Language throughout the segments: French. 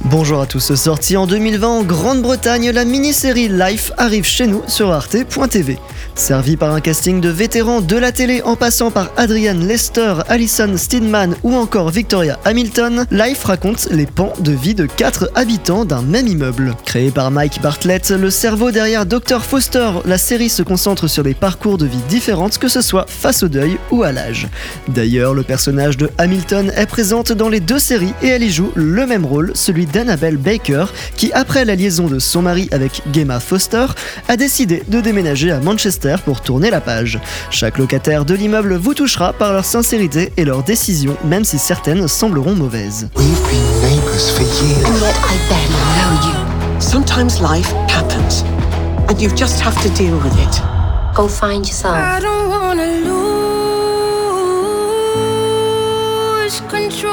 Bonjour à tous, sortie en 2020 en Grande-Bretagne, la mini-série Life arrive chez nous sur arte.tv. Servi par un casting de vétérans de la télé en passant par Adrian Lester, Alison Steedman ou encore Victoria Hamilton, Life raconte les pans de vie de quatre habitants d'un même immeuble. Créé par Mike Bartlett, le cerveau derrière Dr Foster, la série se concentre sur des parcours de vie différentes que ce soit face au deuil ou à l'âge. D'ailleurs, le personnage de Hamilton est présente dans les deux séries et elle y joue le même rôle, celui d'Annabelle Baker, qui après la liaison de son mari avec Gemma Foster, a décidé de déménager à Manchester pour tourner la page. Chaque locataire de l'immeuble vous touchera par leur sincérité et leurs décisions, même si certaines sembleront mauvaises. We've been neighbors for years. And yet I barely know you. Sometimes life happens, and you just have to deal with it. Go find yourself. I don't wanna lose control.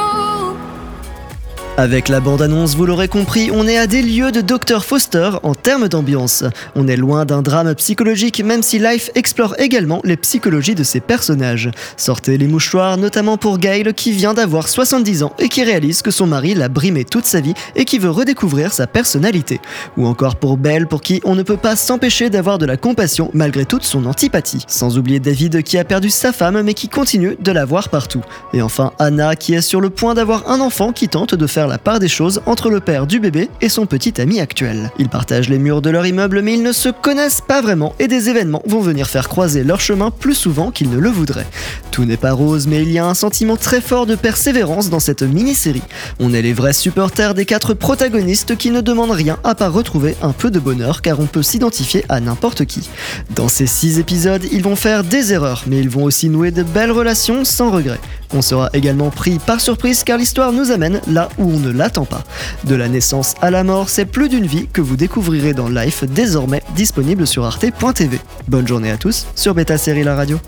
Avec la bande-annonce, vous l'aurez compris, on est à des lieux de Dr Foster en termes d'ambiance. On est loin d'un drame psychologique, même si Life explore également les psychologies de ses personnages. Sortez les mouchoirs, notamment pour Gail qui vient d'avoir 70 ans et qui réalise que son mari l'a brimé toute sa vie et qui veut redécouvrir sa personnalité. Ou encore pour Belle, pour qui on ne peut pas s'empêcher d'avoir de la compassion malgré toute son antipathie. Sans oublier David qui a perdu sa femme mais qui continue de la voir partout. Et enfin Anna qui est sur le point d'avoir un enfant qui tente de faire la part des choses entre le père du bébé et son petit ami actuel. Ils partagent les murs de leur immeuble mais ils ne se connaissent pas vraiment et des événements vont venir faire croiser leur chemin plus souvent qu'ils ne le voudraient. Tout n'est pas rose mais il y a un sentiment très fort de persévérance dans cette mini-série. On est les vrais supporters des quatre protagonistes qui ne demandent rien à part retrouver un peu de bonheur car on peut s'identifier à n'importe qui. Dans ces six épisodes, ils vont faire des erreurs mais ils vont aussi nouer de belles relations sans regret. On sera également pris par surprise car l'histoire nous amène là où on ne l'attend pas. De la naissance à la mort, c'est plus d'une vie que vous découvrirez dans Life, désormais disponible sur arte.tv. Bonne journée à tous sur Beta Série La Radio.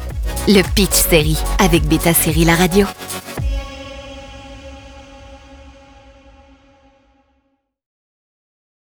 Le Pitch Série avec Beta Série La Radio.